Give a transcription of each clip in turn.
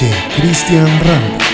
Cristian Rambo.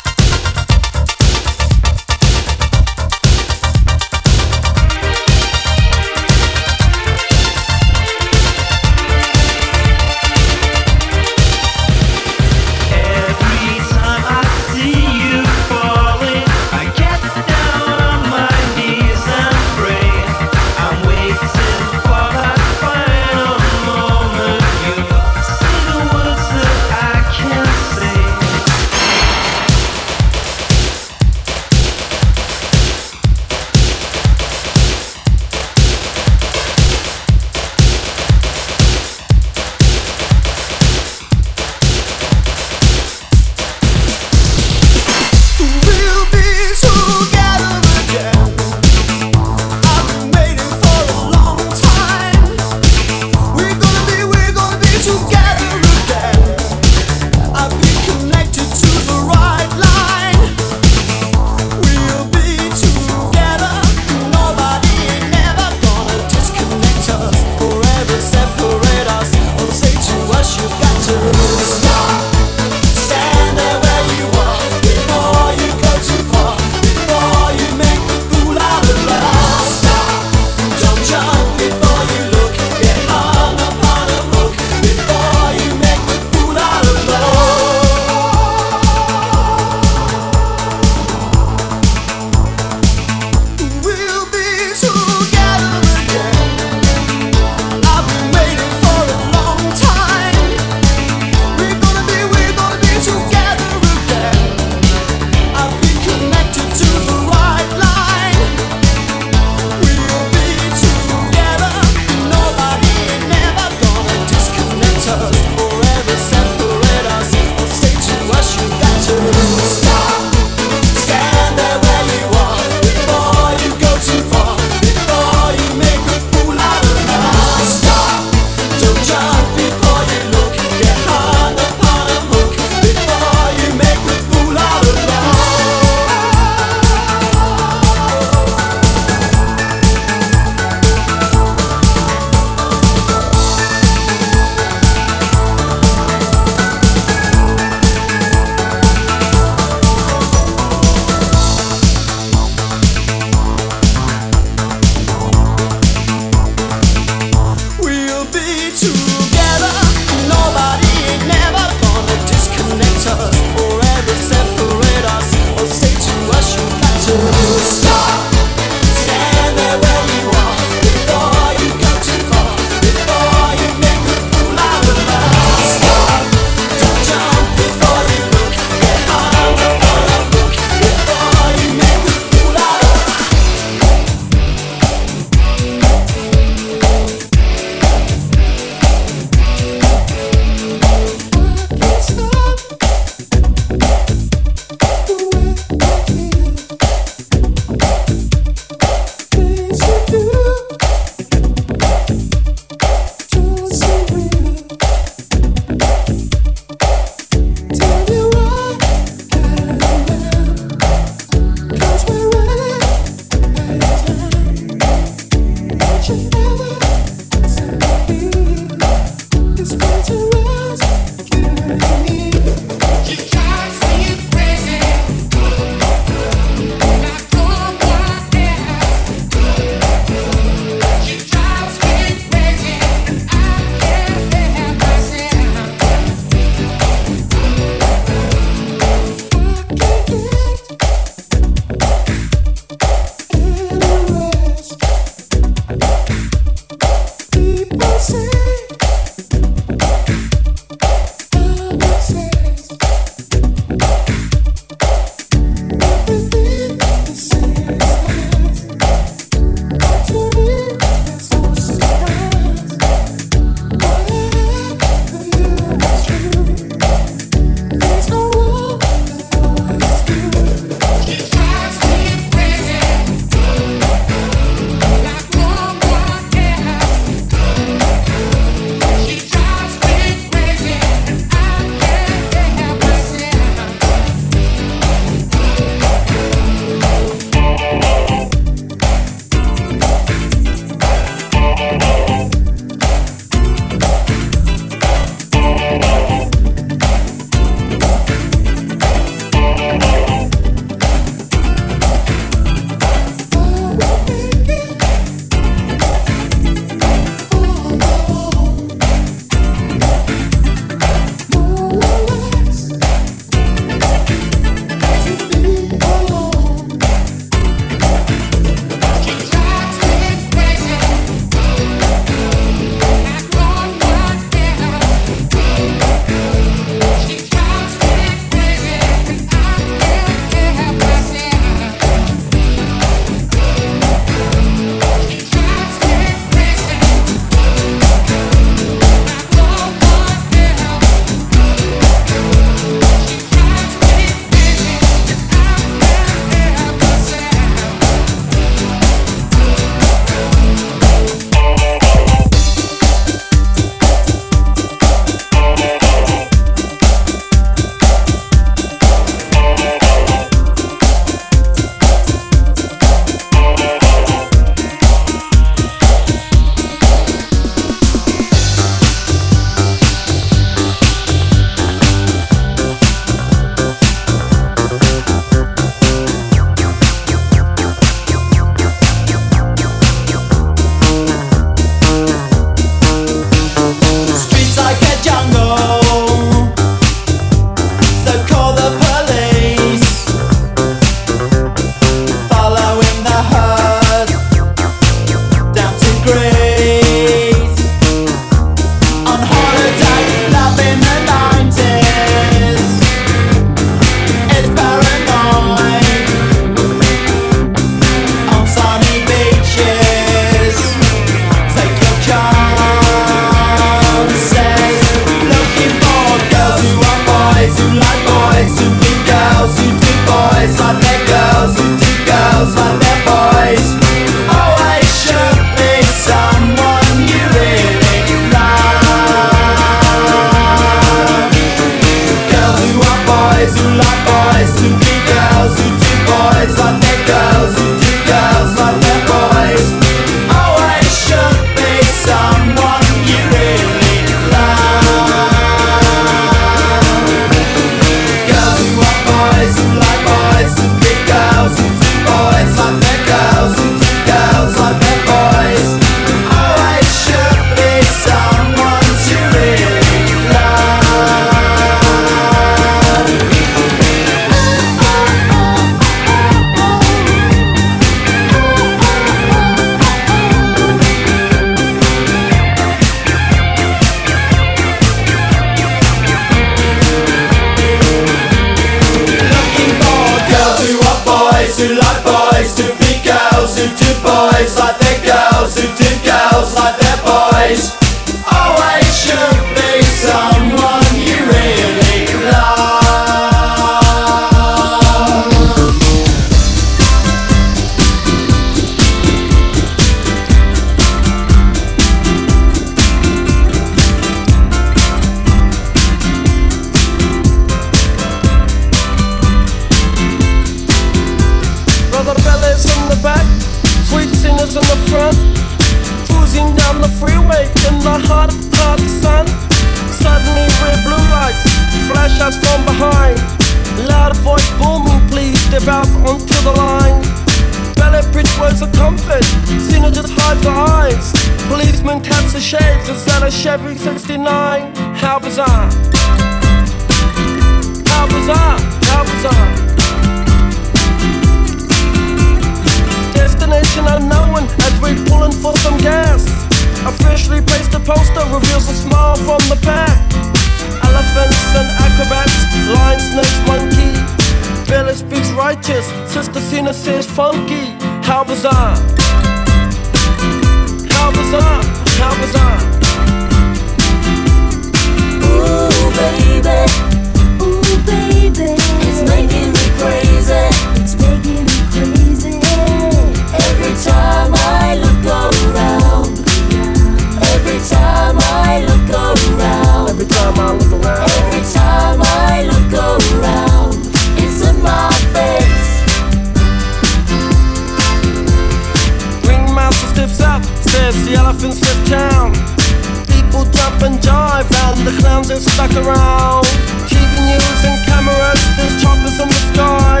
the clowns are stuck around. TV news and cameras, there's choppers in the sky.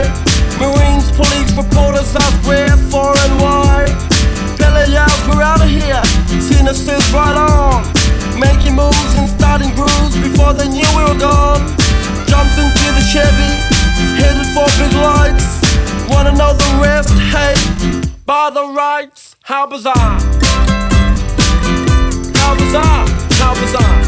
Marines, police, reporters up where, far and wide. Pele out, we're out of here. Sinister's right on. Making moves and starting grooves before they knew we were gone. Jumped into the Chevy, headed for big lights. Wanna know the rest? Hey, buy the rights, how bizarre. How bizarre, how bizarre.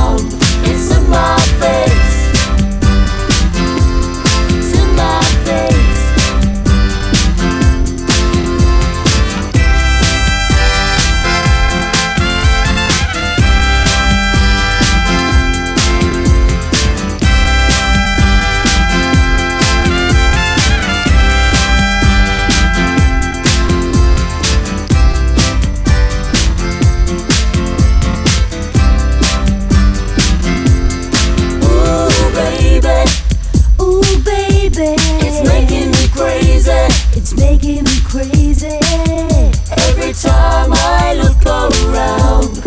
time I look around,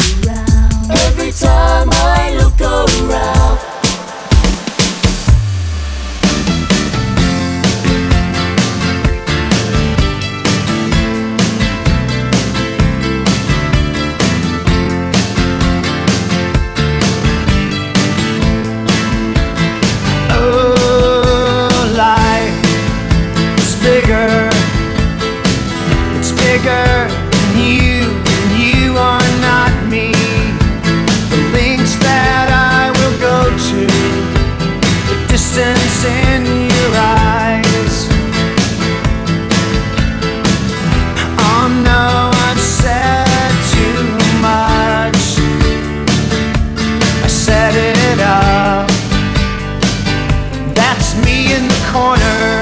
every time I look around. me in the corner.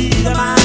Be the man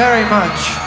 very much.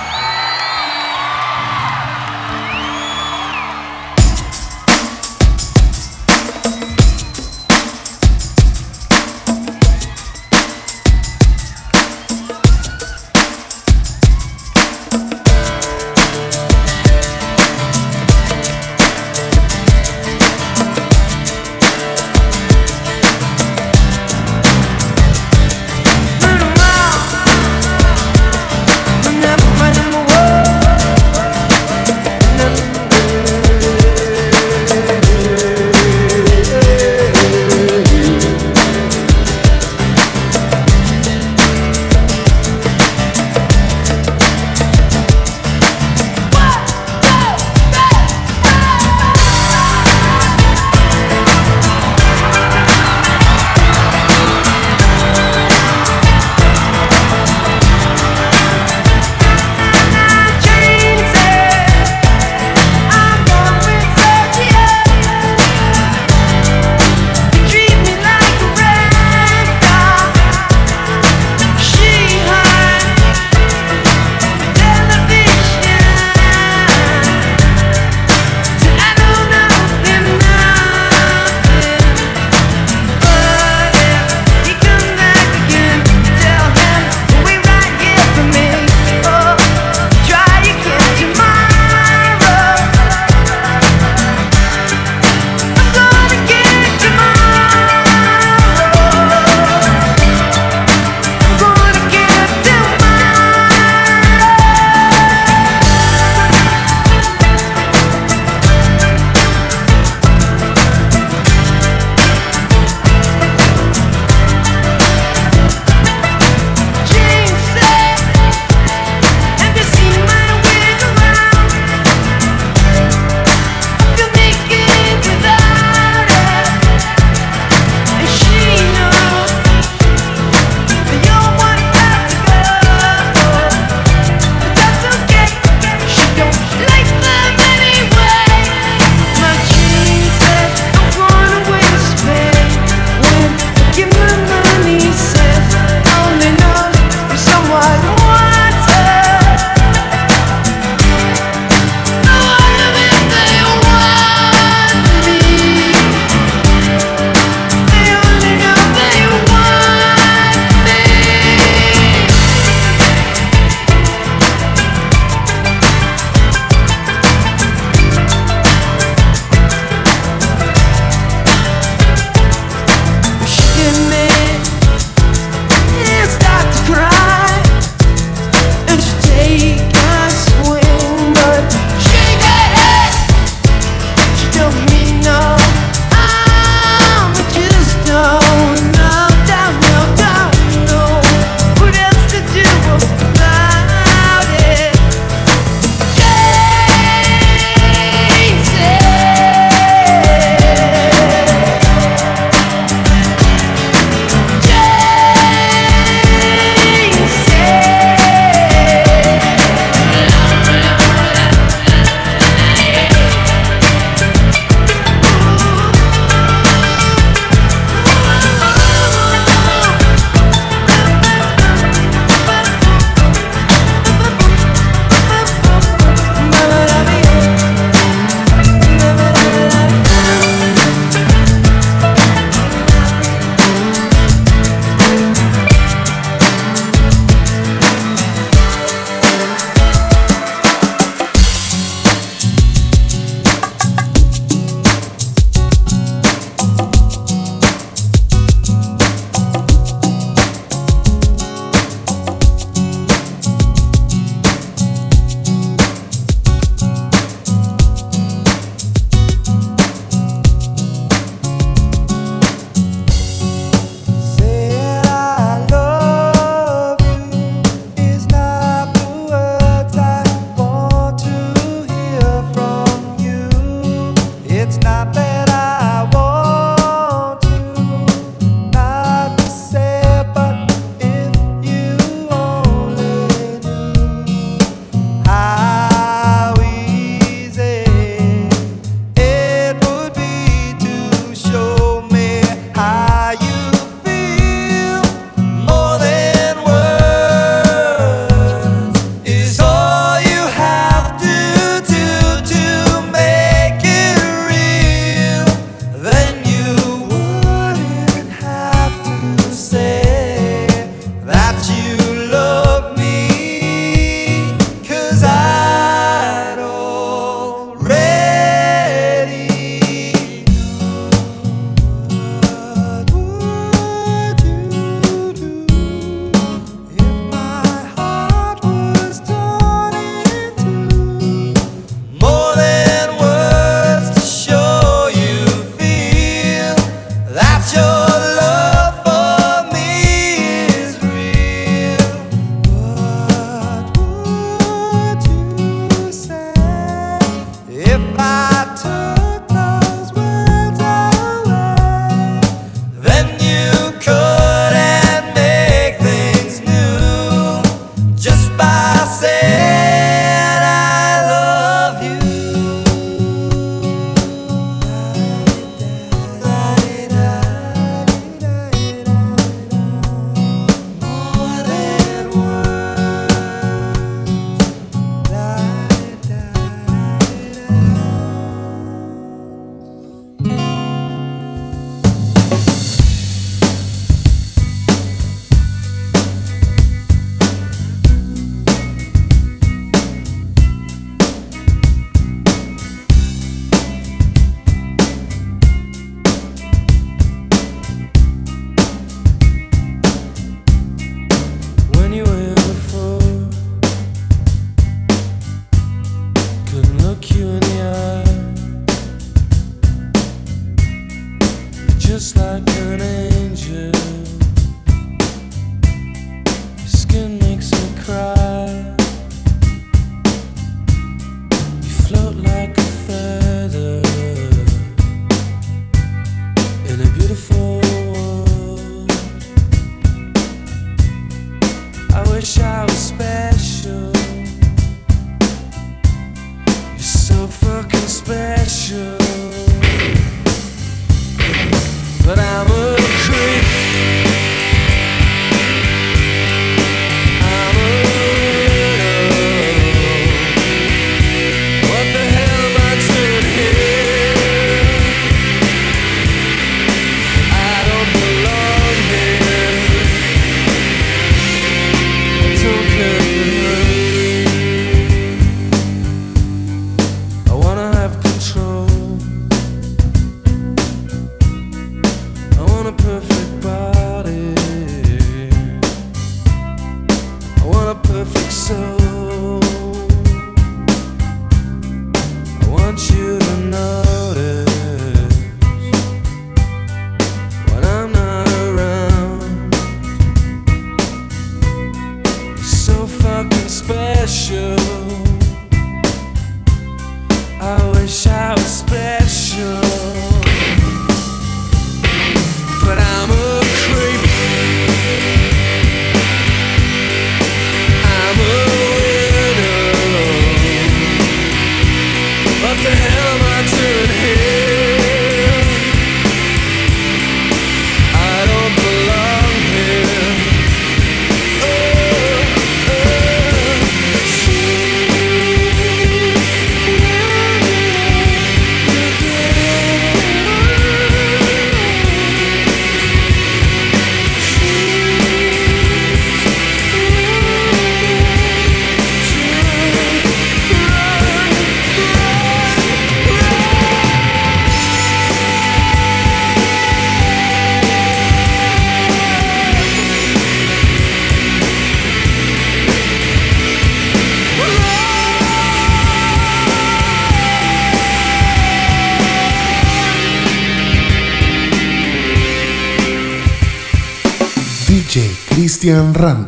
Randy.